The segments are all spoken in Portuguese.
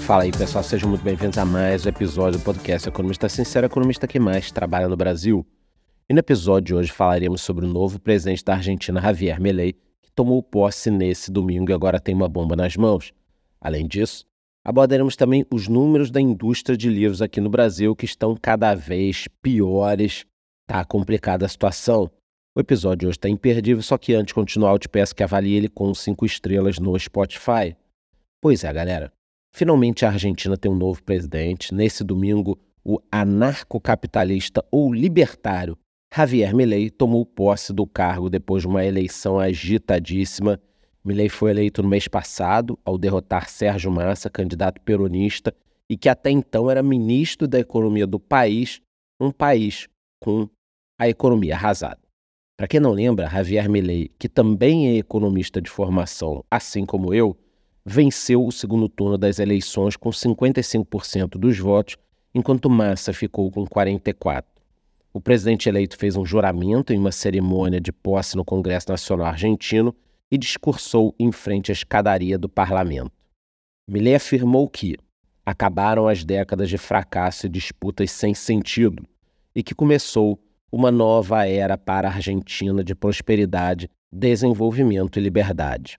Fala aí, pessoal, sejam muito bem-vindos a mais um episódio do podcast Economista Sincero, economista que mais trabalha no Brasil. E no episódio de hoje falaremos sobre o novo presidente da Argentina, Javier Milei, que tomou posse nesse domingo e agora tem uma bomba nas mãos. Além disso, abordaremos também os números da indústria de livros aqui no Brasil que estão cada vez piores. Tá complicada a situação. O episódio hoje está imperdível, só que antes de continuar, eu te peço que avalie ele com cinco estrelas no Spotify. Pois é, galera. Finalmente a Argentina tem um novo presidente. Nesse domingo, o anarcocapitalista ou libertário Javier Milei tomou posse do cargo depois de uma eleição agitadíssima. Milei foi eleito no mês passado ao derrotar Sérgio Massa, candidato peronista, e que até então era ministro da Economia do país, um país com a economia arrasada. Para quem não lembra, Javier Milei, que também é economista de formação, assim como eu, venceu o segundo turno das eleições com 55% dos votos, enquanto Massa ficou com 44%. O presidente eleito fez um juramento em uma cerimônia de posse no Congresso Nacional Argentino e discursou em frente à escadaria do parlamento. Milei afirmou que acabaram as décadas de fracasso e disputas sem sentido e que começou uma nova era para a Argentina de prosperidade, desenvolvimento e liberdade.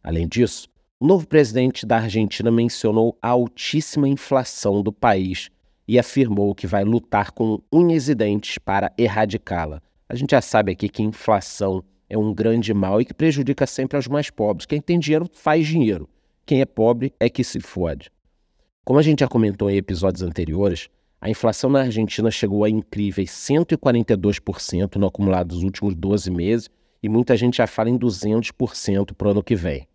Além disso, o novo presidente da Argentina mencionou a altíssima inflação do país e afirmou que vai lutar com unhas e dentes para erradicá-la. A gente já sabe aqui que inflação é um grande mal e que prejudica sempre os mais pobres. Quem tem dinheiro faz dinheiro. Quem é pobre é que se fode. Como a gente já comentou em episódios anteriores, a inflação na Argentina chegou a incríveis 142% no acumulado dos últimos 12 meses e muita gente já fala em 200% para o ano que vem.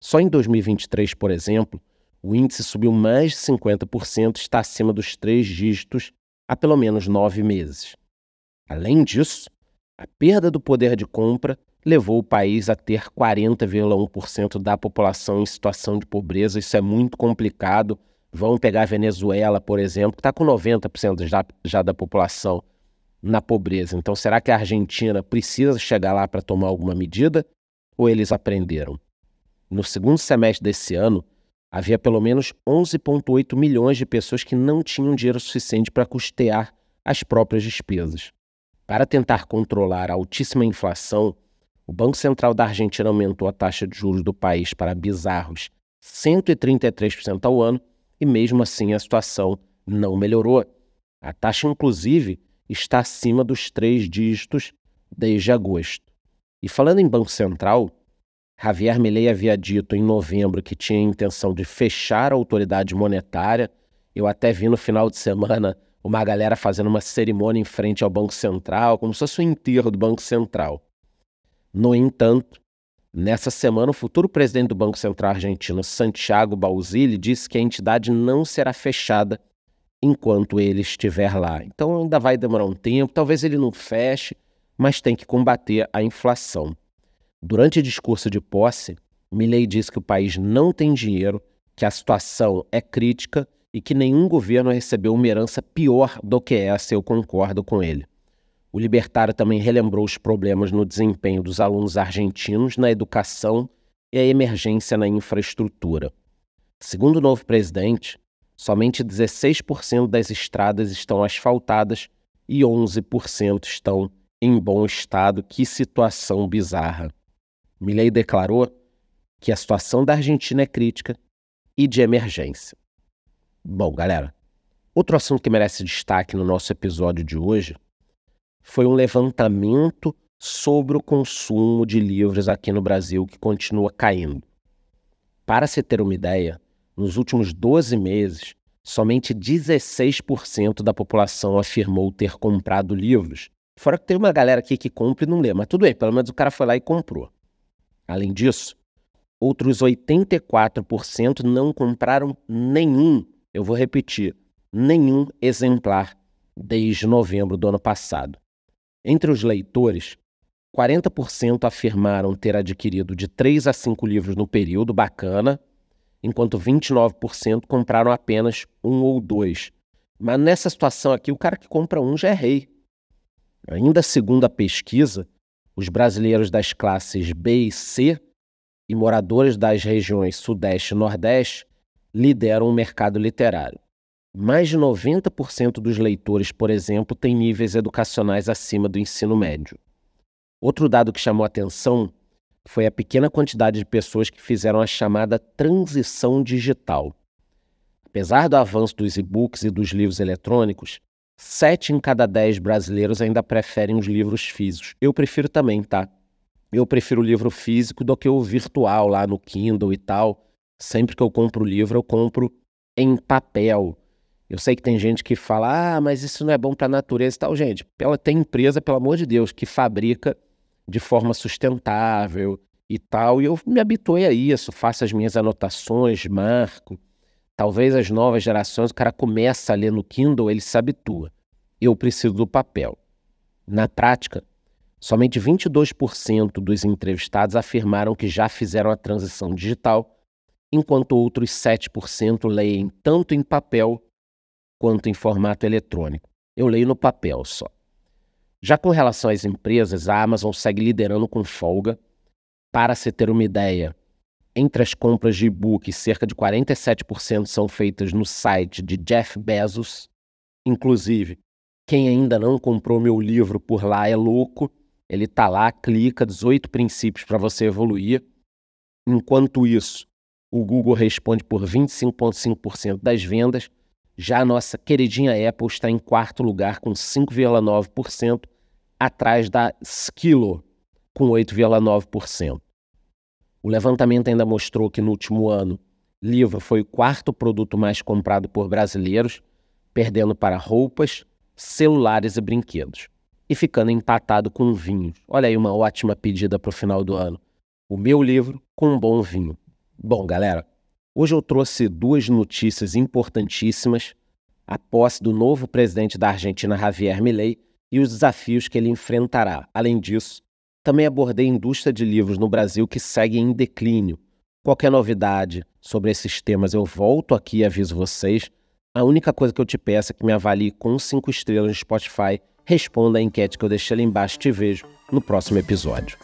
Só em 2023, por exemplo, o índice subiu mais de 50% e está acima dos três dígitos há pelo menos nove meses. Além disso, a perda do poder de compra levou o país a ter 40,1% da população em situação de pobreza. Isso é muito complicado. Vamos pegar a Venezuela, por exemplo, que está com 90% já, já da população na pobreza. Então, será que a Argentina precisa chegar lá para tomar alguma medida? Ou eles aprenderam? No segundo semestre desse ano, havia pelo menos 11,8 milhões de pessoas que não tinham dinheiro suficiente para custear as próprias despesas. Para tentar controlar a altíssima inflação, o Banco Central da Argentina aumentou a taxa de juros do país para bizarros 133% ao ano e, mesmo assim, a situação não melhorou. A taxa, inclusive, está acima dos três dígitos desde agosto. E falando em Banco Central, Javier Milei havia dito em novembro que tinha a intenção de fechar a autoridade monetária. Eu até vi no final de semana uma galera fazendo uma cerimônia em frente ao Banco Central, como se fosse o enterro do Banco Central. No entanto, nessa semana, o futuro presidente do Banco Central argentino, Santiago Bauzili, disse que a entidade não será fechada enquanto ele estiver lá. Então ainda vai demorar um tempo, talvez ele não feche, mas tem que combater a inflação. Durante o discurso de posse, Milley disse que o país não tem dinheiro, que a situação é crítica e que nenhum governo recebeu uma herança pior do que essa, eu concordo com ele. O libertário também relembrou os problemas no desempenho dos alunos argentinos na educação e a emergência na infraestrutura. Segundo o novo presidente, somente 16% das estradas estão asfaltadas e 11% estão em bom estado. Que situação bizarra! Milley declarou que a situação da Argentina é crítica e de emergência. Bom, galera, outro assunto que merece destaque no nosso episódio de hoje foi um levantamento sobre o consumo de livros aqui no Brasil que continua caindo. Para se ter uma ideia, nos últimos 12 meses, somente 16% da população afirmou ter comprado livros. Fora que tem uma galera aqui que compra e não lê, mas tudo bem, pelo menos o cara foi lá e comprou. Além disso, outros 84% não compraram nenhum, eu vou repetir, nenhum exemplar desde novembro do ano passado. Entre os leitores, 40% afirmaram ter adquirido de 3 a 5 livros no período, bacana, enquanto 29% compraram apenas um ou dois. Mas nessa situação aqui, o cara que compra um já é rei. Ainda segundo a pesquisa, os brasileiros das classes B e C e moradores das regiões Sudeste e Nordeste lideram o mercado literário. Mais de 90% dos leitores, por exemplo, têm níveis educacionais acima do ensino médio. Outro dado que chamou atenção foi a pequena quantidade de pessoas que fizeram a chamada transição digital. Apesar do avanço dos e-books e dos livros eletrônicos, sete em cada dez brasileiros ainda preferem os livros físicos. Eu prefiro também, tá? Eu prefiro o livro físico do que o virtual lá no Kindle e tal. Sempre que eu compro livro, eu compro em papel. Eu sei que tem gente que fala, ah, mas isso não é bom para a natureza e tal. Gente, ela tem empresa, pelo amor de Deus, que fabrica de forma sustentável e tal. E eu me habituei a isso, faço as minhas anotações, marco. Talvez as novas gerações, o cara começa a ler no Kindle, ele se habitua. Eu preciso do papel. Na prática, somente 22% dos entrevistados afirmaram que já fizeram a transição digital, enquanto outros 7% leem tanto em papel quanto em formato eletrônico. Eu leio no papel só. Já com relação às empresas, a Amazon segue liderando com folga. Para se ter uma ideia, entre as compras de e-book, cerca de 47% são feitas no site de Jeff Bezos. Inclusive, quem ainda não comprou meu livro por lá é louco. Ele está lá, clica 18 princípios para você evoluir. Enquanto isso, o Google responde por 25,5% das vendas já a nossa queridinha Apple está em quarto lugar com 5,9%, atrás da Skilo com 8,9%. O levantamento ainda mostrou que no último ano, livro foi o quarto produto mais comprado por brasileiros, perdendo para roupas, celulares e brinquedos, e ficando empatado com vinho. Olha aí uma ótima pedida para o final do ano. O meu livro com um bom vinho. Bom, galera, Hoje eu trouxe duas notícias importantíssimas: a posse do novo presidente da Argentina, Javier Milei, e os desafios que ele enfrentará. Além disso, também abordei a indústria de livros no Brasil que segue em declínio. Qualquer novidade sobre esses temas eu volto aqui e aviso vocês. A única coisa que eu te peço é que me avalie com cinco estrelas no Spotify, responda a enquete que eu deixei ali embaixo te vejo no próximo episódio.